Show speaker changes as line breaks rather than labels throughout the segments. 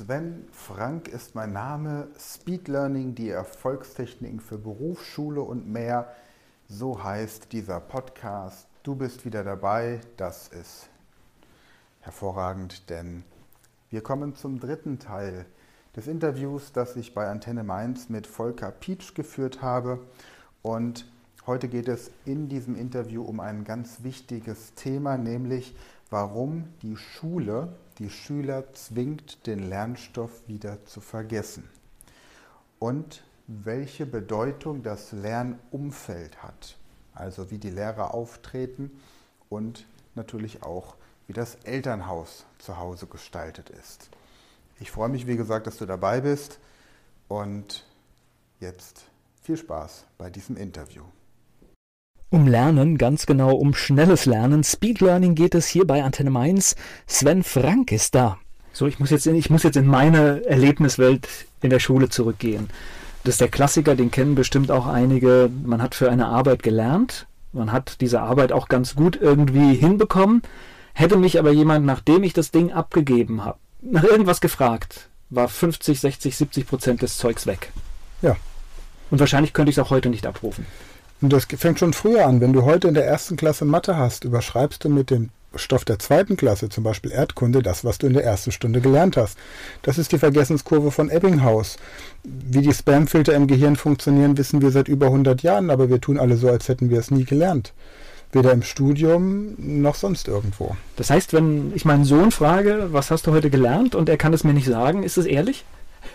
Sven Frank ist mein Name. Speed Learning, die Erfolgstechniken für Berufsschule und mehr. So heißt dieser Podcast. Du bist wieder dabei. Das ist hervorragend, denn wir kommen zum dritten Teil des Interviews, das ich bei Antenne Mainz mit Volker Pietsch geführt habe. Und heute geht es in diesem Interview um ein ganz wichtiges Thema, nämlich warum die Schule die Schüler zwingt, den Lernstoff wieder zu vergessen. Und welche Bedeutung das Lernumfeld hat, also wie die Lehrer auftreten und natürlich auch, wie das Elternhaus zu Hause gestaltet ist. Ich freue mich, wie gesagt, dass du dabei bist und jetzt viel Spaß bei diesem Interview.
Um Lernen, ganz genau um schnelles Lernen. Speed Learning geht es hier bei Antenne Mainz. Sven Frank ist da. So, ich muss jetzt in, ich muss jetzt in meine Erlebniswelt in der Schule zurückgehen. Das ist der Klassiker, den kennen bestimmt auch einige. Man hat für eine Arbeit gelernt. Man hat diese Arbeit auch ganz gut irgendwie hinbekommen. Hätte mich aber jemand, nachdem ich das Ding abgegeben habe, nach irgendwas gefragt, war 50, 60, 70 Prozent des Zeugs weg.
Ja.
Und wahrscheinlich könnte ich es auch heute nicht abrufen.
Und das fängt schon früher an. Wenn du heute in der ersten Klasse Mathe hast, überschreibst du mit dem Stoff der zweiten Klasse, zum Beispiel Erdkunde, das, was du in der ersten Stunde gelernt hast. Das ist die Vergessenskurve von Ebbinghaus. Wie die Spamfilter im Gehirn funktionieren, wissen wir seit über 100 Jahren, aber wir tun alle so, als hätten wir es nie gelernt. Weder im Studium noch sonst irgendwo.
Das heißt, wenn ich meinen Sohn frage, was hast du heute gelernt und er kann es mir nicht sagen, ist es ehrlich?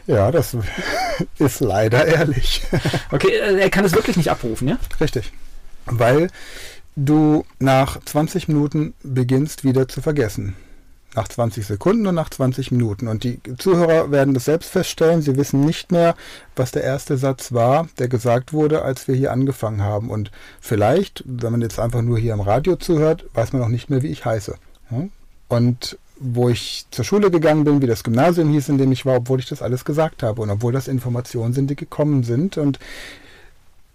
Ja, das ist leider ehrlich.
Okay, äh, er kann es wirklich nicht abrufen, ja?
Richtig. Weil du nach 20 Minuten beginnst wieder zu vergessen. Nach 20 Sekunden und nach 20 Minuten. Und die Zuhörer werden das selbst feststellen. Sie wissen nicht mehr, was der erste Satz war, der gesagt wurde, als wir hier angefangen haben. Und vielleicht, wenn man jetzt einfach nur hier im Radio zuhört, weiß man auch nicht mehr, wie ich heiße. Und wo ich zur Schule gegangen bin, wie das Gymnasium hieß, in dem ich war, obwohl ich das alles gesagt habe und obwohl das Informationen sind, die gekommen sind und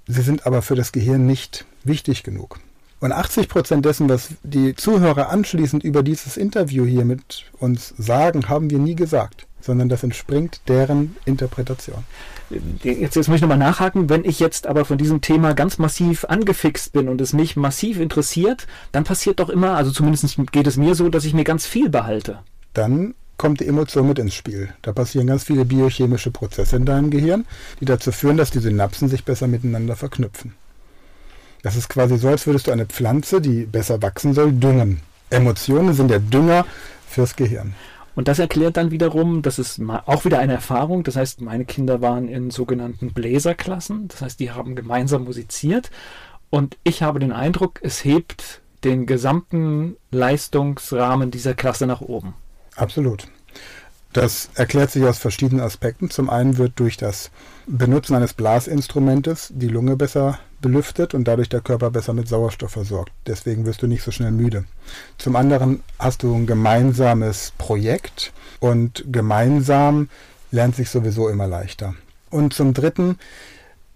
sie sind aber für das Gehirn nicht wichtig genug. Und 80 Prozent dessen, was die Zuhörer anschließend über dieses Interview hier mit uns sagen, haben wir nie gesagt, sondern das entspringt deren Interpretation.
Jetzt, jetzt muss ich nochmal nachhaken. Wenn ich jetzt aber von diesem Thema ganz massiv angefixt bin und es mich massiv interessiert, dann passiert doch immer, also zumindest geht es mir so, dass ich mir ganz viel behalte.
Dann kommt die Emotion mit ins Spiel. Da passieren ganz viele biochemische Prozesse in deinem Gehirn, die dazu führen, dass die Synapsen sich besser miteinander verknüpfen. Das ist quasi so, als würdest du eine Pflanze, die besser wachsen soll, düngen. Emotionen sind der Dünger fürs Gehirn.
Und das erklärt dann wiederum, das ist auch wieder eine Erfahrung. Das heißt, meine Kinder waren in sogenannten Bläserklassen. Das heißt, die haben gemeinsam musiziert. Und ich habe den Eindruck, es hebt den gesamten Leistungsrahmen dieser Klasse nach oben.
Absolut. Das erklärt sich aus verschiedenen Aspekten. Zum einen wird durch das Benutzen eines Blasinstrumentes die Lunge besser belüftet und dadurch der Körper besser mit Sauerstoff versorgt. Deswegen wirst du nicht so schnell müde. Zum anderen hast du ein gemeinsames Projekt und gemeinsam lernt sich sowieso immer leichter. Und zum dritten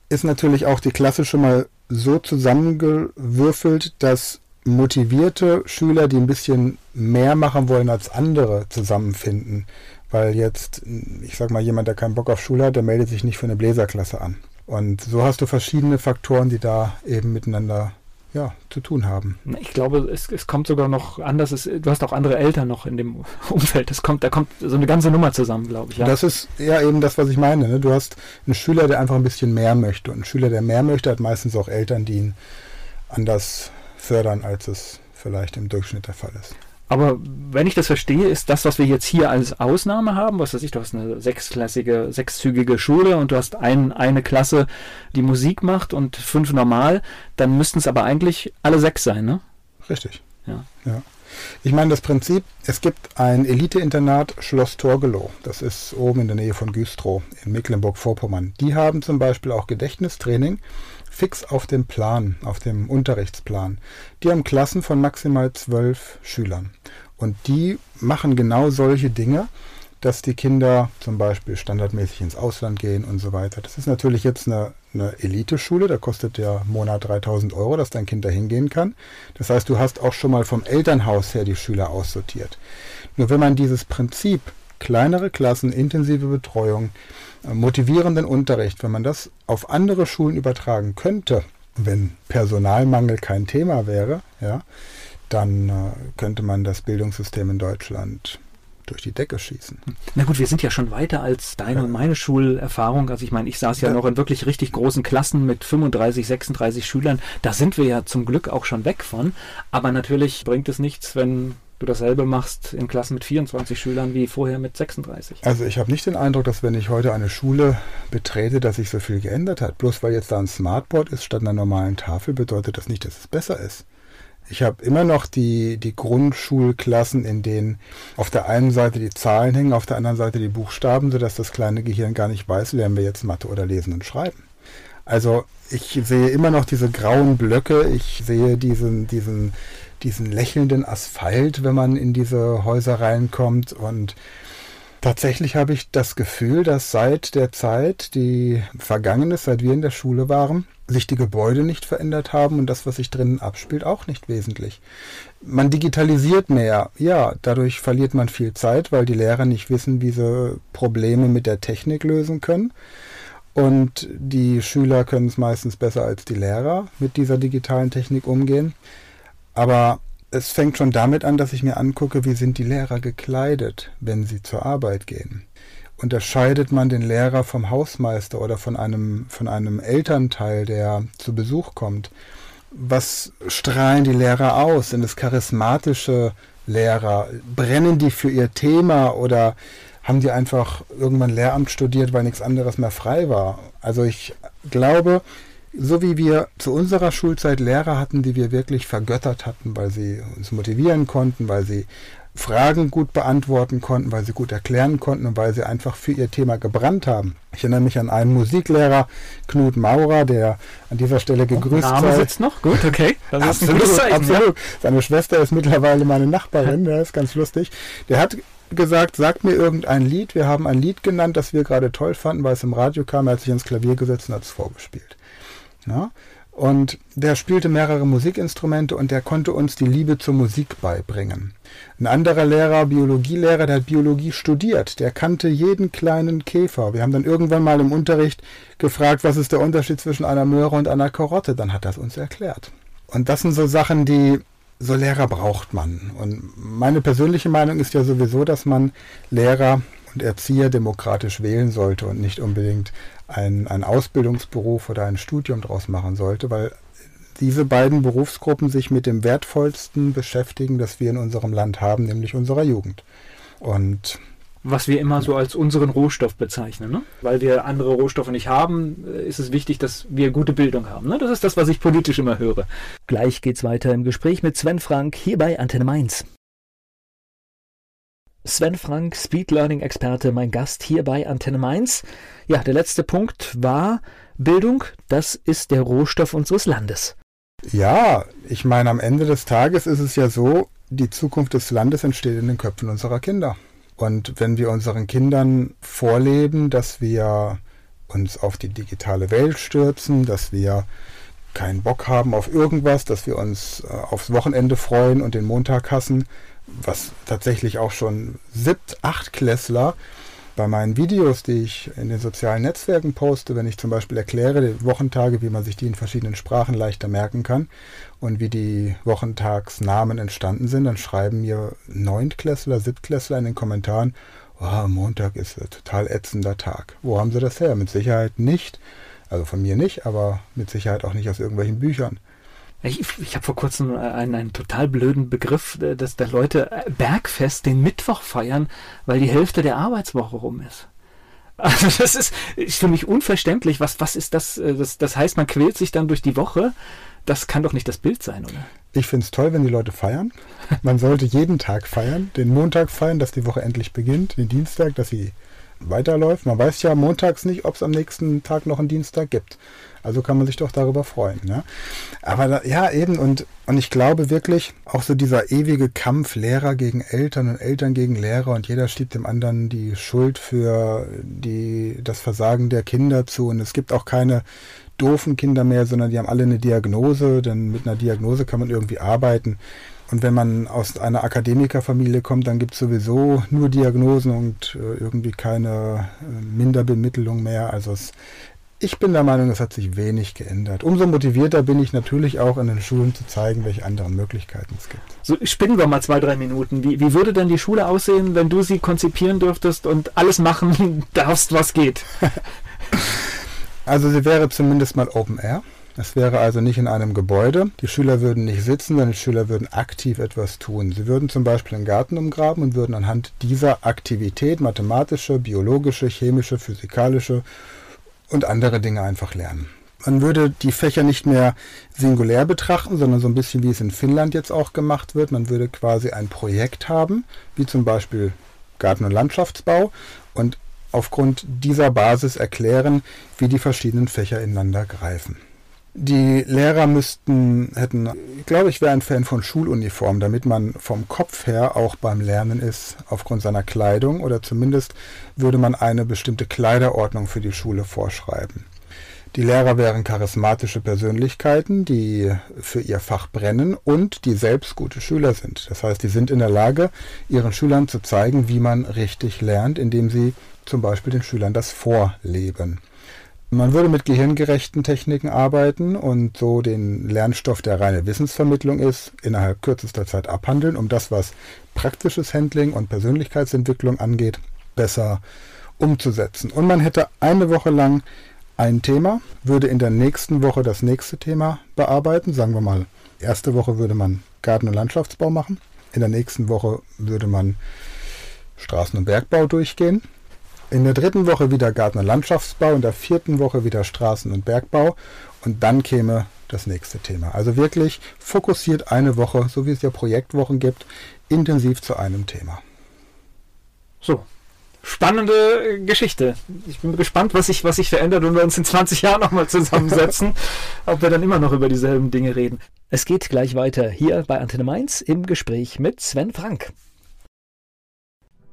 ist natürlich auch die Klasse schon mal so zusammengewürfelt, dass motivierte Schüler, die ein bisschen mehr machen wollen als andere, zusammenfinden. Weil jetzt, ich sag mal, jemand, der keinen Bock auf Schule hat, der meldet sich nicht für eine Bläserklasse an. Und so hast du verschiedene Faktoren, die da eben miteinander ja, zu tun haben.
Ich glaube, es, es kommt sogar noch anders. Es, du hast auch andere Eltern noch in dem Umfeld. Das kommt, da kommt so eine ganze Nummer zusammen, glaube ich.
Ja. Das ist ja eben das, was ich meine. Ne? Du hast einen Schüler, der einfach ein bisschen mehr möchte. Und ein Schüler, der mehr möchte, hat meistens auch Eltern, die ihn anders fördern, als es vielleicht im Durchschnitt der Fall ist.
Aber wenn ich das verstehe, ist das, was wir jetzt hier als Ausnahme haben, was weiß ich, du hast eine sechsklassige, sechszügige Schule und du hast ein, eine Klasse, die Musik macht und fünf normal, dann müssten es aber eigentlich alle sechs sein, ne?
Richtig.
Ja.
ja. Ich meine, das Prinzip, es gibt ein Elite-Internat Schloss Torgelow. Das ist oben in der Nähe von Güstrow in Mecklenburg-Vorpommern. Die haben zum Beispiel auch Gedächtnistraining fix auf dem Plan, auf dem Unterrichtsplan. Die haben Klassen von maximal zwölf Schülern. Und die machen genau solche Dinge, dass die Kinder zum Beispiel standardmäßig ins Ausland gehen und so weiter. Das ist natürlich jetzt eine, eine Eliteschule, da kostet der Monat 3000 Euro, dass dein Kind da hingehen kann. Das heißt, du hast auch schon mal vom Elternhaus her die Schüler aussortiert. Nur wenn man dieses Prinzip, kleinere Klassen, intensive Betreuung, äh, motivierenden Unterricht, wenn man das auf andere Schulen übertragen könnte, wenn Personalmangel kein Thema wäre, ja, dann äh, könnte man das Bildungssystem in Deutschland durch die Decke schießen.
Na gut, wir sind ja schon weiter als deine ja. und meine Schulerfahrung. Also ich meine, ich saß ja, ja, noch in wirklich richtig großen Klassen mit 35, 36 Schülern. Da sind wir ja zum Glück auch schon weg von. Aber natürlich bringt es nichts, wenn du dasselbe machst in Klassen mit 24 Schülern wie vorher mit 36.
Also ich habe nicht den Eindruck, dass wenn ich heute eine Schule betrete, dass sich so viel geändert hat. Bloß weil jetzt da ein Smartboard ist statt einer normalen Tafel, bedeutet das nicht, dass es besser ist. Ich habe immer noch die, die Grundschulklassen, in denen auf der einen Seite die Zahlen hängen, auf der anderen Seite die Buchstaben, sodass das kleine Gehirn gar nicht weiß, lernen wir jetzt Mathe oder Lesen und Schreiben. Also ich sehe immer noch diese grauen Blöcke, ich sehe diesen, diesen, diesen lächelnden Asphalt, wenn man in diese Häuser reinkommt und Tatsächlich habe ich das Gefühl, dass seit der Zeit, die vergangen ist, seit wir in der Schule waren, sich die Gebäude nicht verändert haben und das, was sich drinnen abspielt, auch nicht wesentlich. Man digitalisiert mehr. Ja, dadurch verliert man viel Zeit, weil die Lehrer nicht wissen, wie sie Probleme mit der Technik lösen können. Und die Schüler können es meistens besser als die Lehrer mit dieser digitalen Technik umgehen. Aber es fängt schon damit an, dass ich mir angucke, wie sind die Lehrer gekleidet, wenn sie zur Arbeit gehen. Unterscheidet man den Lehrer vom Hausmeister oder von einem, von einem Elternteil, der zu Besuch kommt? Was strahlen die Lehrer aus? Sind es charismatische Lehrer? Brennen die für ihr Thema oder haben die einfach irgendwann Lehramt studiert, weil nichts anderes mehr frei war? Also ich glaube, so wie wir zu unserer Schulzeit Lehrer hatten, die wir wirklich vergöttert hatten, weil sie uns motivieren konnten, weil sie Fragen gut beantworten konnten, weil sie gut erklären konnten und weil sie einfach für ihr Thema gebrannt haben. Ich erinnere mich an einen Musiklehrer, Knut Maurer, der an dieser Stelle gegrüßt
Name sitzt noch? Gut, okay.
Das absolut, ist ein absolut. Ja. Seine Schwester ist mittlerweile meine Nachbarin, der ist ganz lustig. Der hat gesagt, sagt mir irgendein Lied. Wir haben ein Lied genannt, das wir gerade toll fanden, weil es im Radio kam. Er hat sich ins Klavier gesetzt und hat es vorgespielt. Ja? Und der spielte mehrere Musikinstrumente und der konnte uns die Liebe zur Musik beibringen. Ein anderer Lehrer, Biologielehrer, der hat Biologie studiert, der kannte jeden kleinen Käfer. Wir haben dann irgendwann mal im Unterricht gefragt, was ist der Unterschied zwischen einer Möhre und einer Karotte. Dann hat er es uns erklärt. Und das sind so Sachen, die so Lehrer braucht man. Und meine persönliche Meinung ist ja sowieso, dass man Lehrer und Erzieher demokratisch wählen sollte und nicht unbedingt ein, ein Ausbildungsberuf oder ein Studium daraus machen sollte, weil diese beiden Berufsgruppen sich mit dem wertvollsten beschäftigen, das wir in unserem Land haben, nämlich unserer Jugend. Und
was wir immer so als unseren Rohstoff bezeichnen. Ne? Weil wir andere Rohstoffe nicht haben, äh, ist es wichtig, dass wir gute Bildung haben. Ne? Das ist das, was ich politisch immer höre. Gleich geht's weiter im Gespräch mit Sven Frank hier bei Antenne Mainz. Sven Frank, Speed Learning Experte, mein Gast hier bei Antenne Mainz. Ja, der letzte Punkt war Bildung. Das ist der Rohstoff unseres Landes.
Ja, ich meine, am Ende des Tages ist es ja so, die Zukunft des Landes entsteht in den Köpfen unserer Kinder. Und wenn wir unseren Kindern vorleben, dass wir uns auf die digitale Welt stürzen, dass wir keinen Bock haben auf irgendwas, dass wir uns äh, aufs Wochenende freuen und den Montag hassen, was tatsächlich auch schon siebt, acht Klässler bei meinen Videos, die ich in den sozialen Netzwerken poste, wenn ich zum Beispiel erkläre, die Wochentage, wie man sich die in verschiedenen Sprachen leichter merken kann und wie die Wochentagsnamen entstanden sind, dann schreiben mir Neuntklässler, Siebtklässler in den Kommentaren, oh, Montag ist ein total ätzender Tag. Wo haben sie das her? Mit Sicherheit nicht, also von mir nicht, aber mit Sicherheit auch nicht aus irgendwelchen Büchern.
Ich, ich habe vor kurzem einen, einen total blöden Begriff, äh, dass da Leute äh, Bergfest den Mittwoch feiern, weil die Hälfte der Arbeitswoche rum ist. Also das ist, ist für mich unverständlich. Was, was ist das, äh, das? Das heißt, man quält sich dann durch die Woche. Das kann doch nicht das Bild sein, oder?
Ich finde es toll, wenn die Leute feiern. Man sollte jeden Tag feiern. Den Montag feiern, dass die Woche endlich beginnt. Den Dienstag, dass sie weiterläuft. Man weiß ja montags nicht, ob es am nächsten Tag noch einen Dienstag gibt. Also kann man sich doch darüber freuen. Ne? Aber da, ja, eben, und, und ich glaube wirklich, auch so dieser ewige Kampf Lehrer gegen Eltern und Eltern gegen Lehrer und jeder steht dem anderen die Schuld für die, das Versagen der Kinder zu. Und es gibt auch keine doofen Kinder mehr, sondern die haben alle eine Diagnose, denn mit einer Diagnose kann man irgendwie arbeiten. Und wenn man aus einer Akademikerfamilie kommt, dann gibt es sowieso nur Diagnosen und äh, irgendwie keine äh, Minderbemittlung mehr. Also es, ich bin der Meinung, es hat sich wenig geändert. Umso motivierter bin ich natürlich auch in den Schulen zu zeigen, welche anderen Möglichkeiten es gibt.
So spinnen wir mal zwei, drei Minuten. Wie, wie würde denn die Schule aussehen, wenn du sie konzipieren dürftest und alles machen darfst, was geht?
also sie wäre zumindest mal Open Air. Es wäre also nicht in einem Gebäude. Die Schüler würden nicht sitzen, sondern die Schüler würden aktiv etwas tun. Sie würden zum Beispiel einen Garten umgraben und würden anhand dieser Aktivität mathematische, biologische, chemische, physikalische und andere Dinge einfach lernen. Man würde die Fächer nicht mehr singulär betrachten, sondern so ein bisschen wie es in Finnland jetzt auch gemacht wird. Man würde quasi ein Projekt haben, wie zum Beispiel Garten- und Landschaftsbau und aufgrund dieser Basis erklären, wie die verschiedenen Fächer ineinander greifen. Die Lehrer müssten, hätten, ich glaube, ich wäre ein Fan von Schuluniform, damit man vom Kopf her auch beim Lernen ist, aufgrund seiner Kleidung oder zumindest würde man eine bestimmte Kleiderordnung für die Schule vorschreiben. Die Lehrer wären charismatische Persönlichkeiten, die für ihr Fach brennen und die selbst gute Schüler sind. Das heißt, die sind in der Lage, ihren Schülern zu zeigen, wie man richtig lernt, indem sie zum Beispiel den Schülern das vorleben. Man würde mit gehirngerechten Techniken arbeiten und so den Lernstoff, der reine Wissensvermittlung ist, innerhalb kürzester Zeit abhandeln, um das, was praktisches Handling und Persönlichkeitsentwicklung angeht, besser umzusetzen. Und man hätte eine Woche lang ein Thema, würde in der nächsten Woche das nächste Thema bearbeiten. Sagen wir mal, erste Woche würde man Garten- und Landschaftsbau machen. In der nächsten Woche würde man Straßen- und Bergbau durchgehen. In der dritten Woche wieder Garten- und Landschaftsbau, in der vierten Woche wieder Straßen- und Bergbau und dann käme das nächste Thema. Also wirklich fokussiert eine Woche, so wie es ja Projektwochen gibt, intensiv zu einem Thema.
So, spannende Geschichte. Ich bin gespannt, was sich, was sich verändert, wenn wir uns in 20 Jahren nochmal zusammensetzen, ob wir dann immer noch über dieselben Dinge reden. Es geht gleich weiter hier bei Antenne Mainz im Gespräch mit Sven Frank.